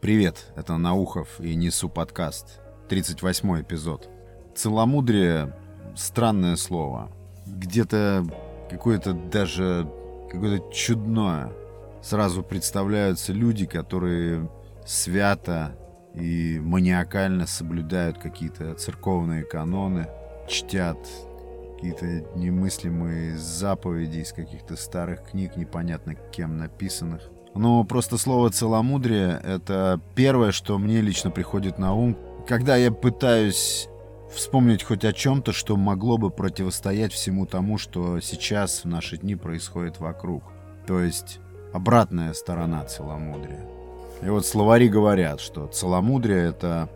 Привет, это Наухов и Несу подкаст. 38 эпизод. Целомудрие — странное слово. Где-то какое-то даже какое-то чудное. Сразу представляются люди, которые свято и маниакально соблюдают какие-то церковные каноны, чтят какие-то немыслимые заповеди из каких-то старых книг, непонятно кем написанных. Но просто слово «целомудрие» — это первое, что мне лично приходит на ум, когда я пытаюсь вспомнить хоть о чем-то, что могло бы противостоять всему тому, что сейчас в наши дни происходит вокруг. То есть обратная сторона целомудрия. И вот словари говорят, что целомудрие — это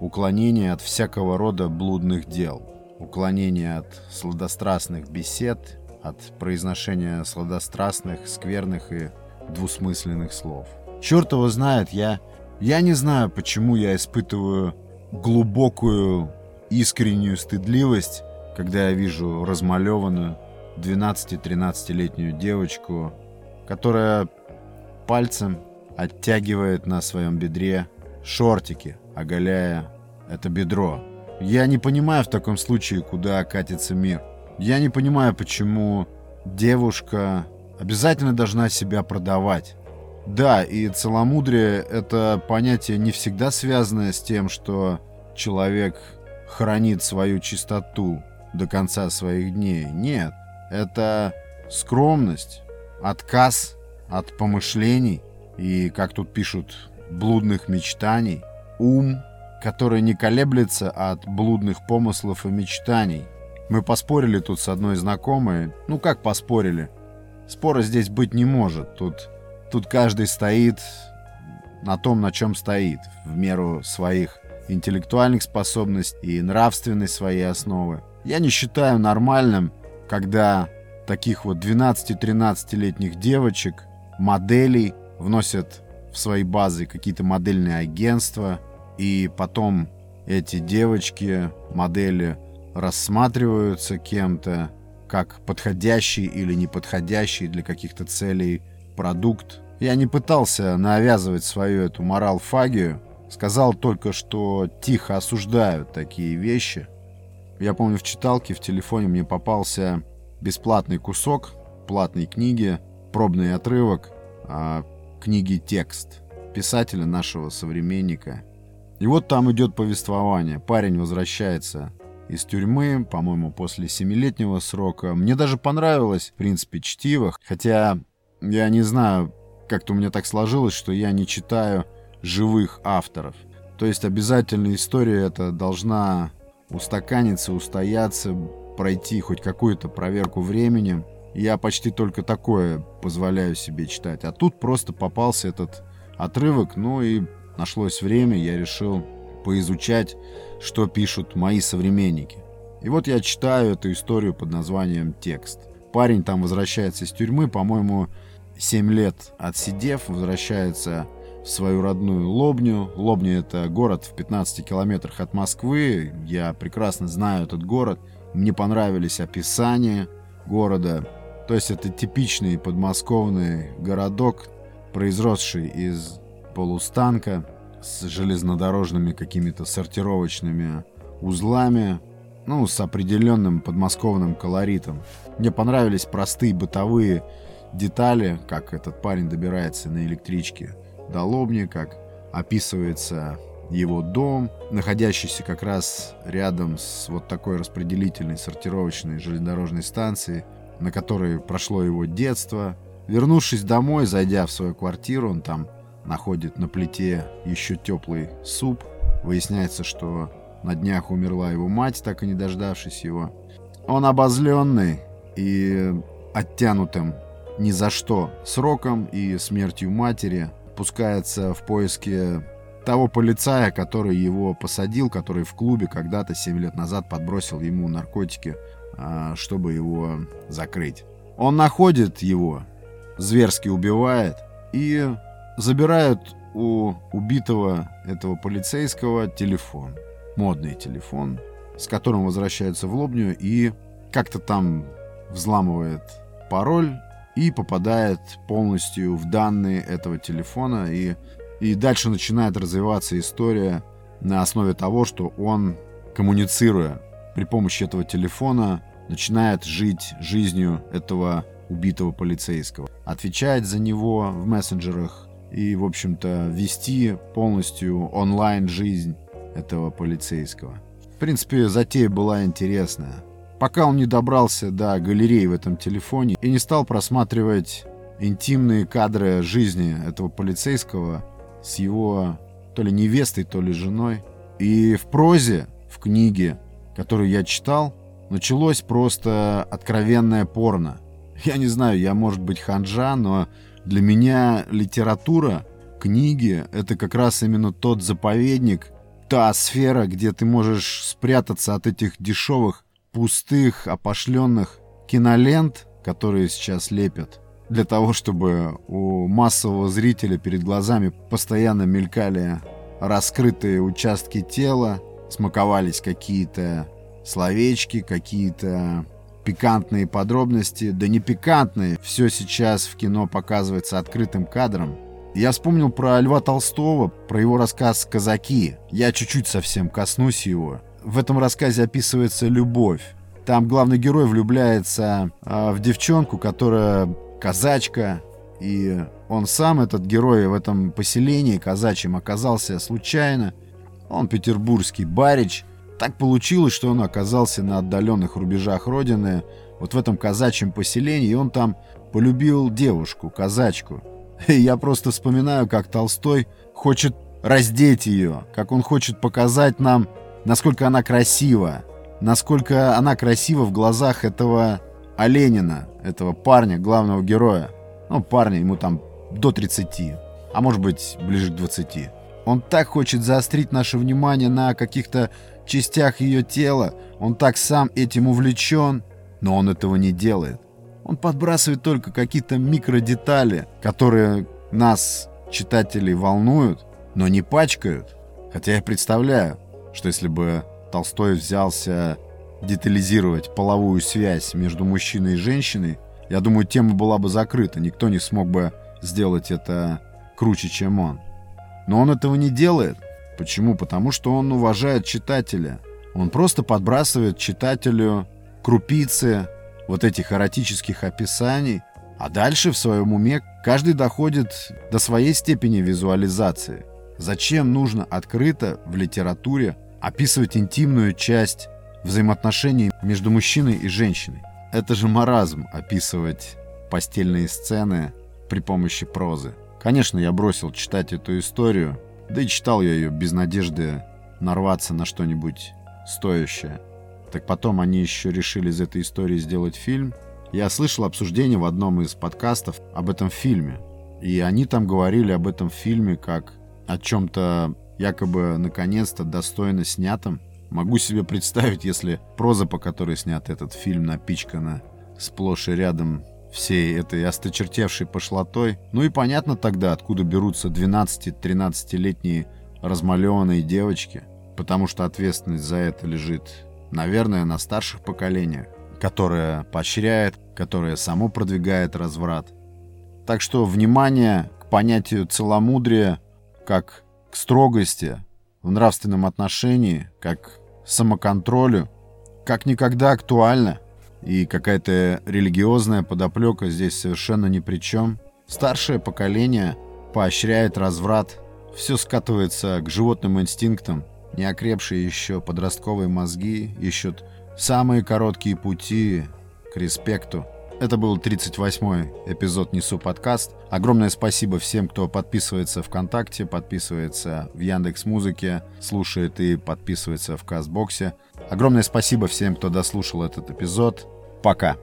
уклонение от всякого рода блудных дел, уклонение от сладострастных бесед, от произношения сладострастных, скверных и двусмысленных слов. Черт его знает, я... Я не знаю, почему я испытываю глубокую искреннюю стыдливость, когда я вижу размалеванную 12-13-летнюю девочку, которая пальцем оттягивает на своем бедре шортики, оголяя это бедро. Я не понимаю в таком случае, куда катится мир. Я не понимаю, почему девушка обязательно должна себя продавать. Да, и целомудрие — это понятие не всегда связанное с тем, что человек хранит свою чистоту до конца своих дней. Нет, это скромность, отказ от помышлений и, как тут пишут, блудных мечтаний, ум, который не колеблется от блудных помыслов и мечтаний. Мы поспорили тут с одной знакомой. Ну как поспорили? Спора здесь быть не может. Тут, тут каждый стоит на том, на чем стоит, в меру своих интеллектуальных способностей и нравственной своей основы. Я не считаю нормальным, когда таких вот 12-13-летних девочек, моделей вносят в свои базы какие-то модельные агентства, и потом эти девочки, модели рассматриваются кем-то как подходящий или неподходящий для каких-то целей продукт. Я не пытался навязывать свою эту морал-фагию, Сказал только, что тихо осуждают такие вещи. Я помню, в читалке в телефоне мне попался бесплатный кусок платной книги, пробный отрывок а, книги «Текст» писателя нашего современника. И вот там идет повествование. Парень возвращается из тюрьмы, по-моему, после семилетнего срока. Мне даже понравилось, в принципе, чтиво. Хотя я не знаю, как-то у меня так сложилось, что я не читаю живых авторов. То есть обязательно история эта должна устаканиться, устояться, пройти хоть какую-то проверку временем. Я почти только такое позволяю себе читать. А тут просто попался этот отрывок, ну и нашлось время, я решил поизучать, что пишут мои современники. И вот я читаю эту историю под названием «Текст». Парень там возвращается из тюрьмы, по-моему, 7 лет отсидев, возвращается свою родную Лобню. Лобня — это город в 15 километрах от Москвы. Я прекрасно знаю этот город. Мне понравились описания города. То есть это типичный подмосковный городок, произросший из полустанка с железнодорожными какими-то сортировочными узлами, ну, с определенным подмосковным колоритом. Мне понравились простые бытовые детали, как этот парень добирается на электричке до Лобни, как описывается его дом, находящийся как раз рядом с вот такой распределительной сортировочной железнодорожной станцией, на которой прошло его детство. Вернувшись домой, зайдя в свою квартиру, он там находит на плите еще теплый суп. Выясняется, что на днях умерла его мать, так и не дождавшись его. Он обозленный и оттянутым ни за что сроком и смертью матери пускается в поиске того полицая, который его посадил, который в клубе когда-то 7 лет назад подбросил ему наркотики, а, чтобы его закрыть. Он находит его, зверски убивает и забирает у убитого этого полицейского телефон. Модный телефон, с которым возвращается в Лобню и как-то там взламывает пароль и попадает полностью в данные этого телефона и И дальше начинает развиваться история на основе того, что он, коммуницируя при помощи этого телефона, начинает жить жизнью этого убитого полицейского. Отвечает за него в мессенджерах и, в общем-то, вести полностью онлайн жизнь этого полицейского. В принципе, затея была интересная. Пока он не добрался до галереи в этом телефоне и не стал просматривать интимные кадры жизни этого полицейского с его то ли невестой, то ли женой. И в прозе, в книге, которую я читал, началось просто откровенное порно. Я не знаю, я, может быть, ханжа, но для меня литература, книги — это как раз именно тот заповедник, та сфера, где ты можешь спрятаться от этих дешевых, пустых, опошленных кинолент, которые сейчас лепят, для того, чтобы у массового зрителя перед глазами постоянно мелькали раскрытые участки тела, смаковались какие-то словечки, какие-то пикантные подробности, да не пикантные, все сейчас в кино показывается открытым кадром. Я вспомнил про Льва Толстого, про его рассказ «Казаки». Я чуть-чуть совсем коснусь его. В этом рассказе описывается любовь. Там главный герой влюбляется э, в девчонку, которая казачка, и он сам, этот герой в этом поселении казачьем, оказался случайно. Он петербургский барич. Так получилось, что он оказался на отдаленных рубежах родины, вот в этом казачьем поселении, и он там полюбил девушку, казачку. И я просто вспоминаю, как Толстой хочет раздеть ее, как он хочет показать нам, насколько она красива, насколько она красива в глазах этого Оленина, этого парня, главного героя. Ну, парня, ему там до 30, а может быть ближе к 20. Он так хочет заострить наше внимание на каких-то частях ее тела, он так сам этим увлечен, но он этого не делает. Он подбрасывает только какие-то микродетали, которые нас, читателей, волнуют, но не пачкают. Хотя я представляю, что если бы Толстой взялся детализировать половую связь между мужчиной и женщиной, я думаю, тема была бы закрыта. Никто не смог бы сделать это круче, чем он. Но он этого не делает. Почему? Потому что он уважает читателя. Он просто подбрасывает читателю крупицы вот этих эротических описаний, а дальше в своем уме каждый доходит до своей степени визуализации. Зачем нужно открыто в литературе описывать интимную часть взаимоотношений между мужчиной и женщиной. Это же маразм описывать постельные сцены при помощи прозы. Конечно, я бросил читать эту историю, да и читал я ее без надежды нарваться на что-нибудь стоящее. Так потом они еще решили из этой истории сделать фильм. Я слышал обсуждение в одном из подкастов об этом фильме. И они там говорили об этом фильме как о чем-то якобы наконец-то достойно снятом Могу себе представить, если проза, по которой снят этот фильм, напичкана сплошь и рядом всей этой осточертевшей пошлотой. Ну и понятно тогда, откуда берутся 12-13-летние размалеванные девочки, потому что ответственность за это лежит, наверное, на старших поколениях, которое поощряет, которое само продвигает разврат. Так что внимание к понятию целомудрия как к строгости в нравственном отношении, как самоконтролю, как никогда актуально. И какая-то религиозная подоплека здесь совершенно ни при чем. Старшее поколение поощряет разврат. Все скатывается к животным инстинктам. Неокрепшие еще подростковые мозги ищут самые короткие пути к респекту. Это был 38-й эпизод «Несу подкаст». Огромное спасибо всем, кто подписывается ВКонтакте, подписывается в Яндекс Музыке, слушает и подписывается в Кастбоксе. Огромное спасибо всем, кто дослушал этот эпизод. Пока.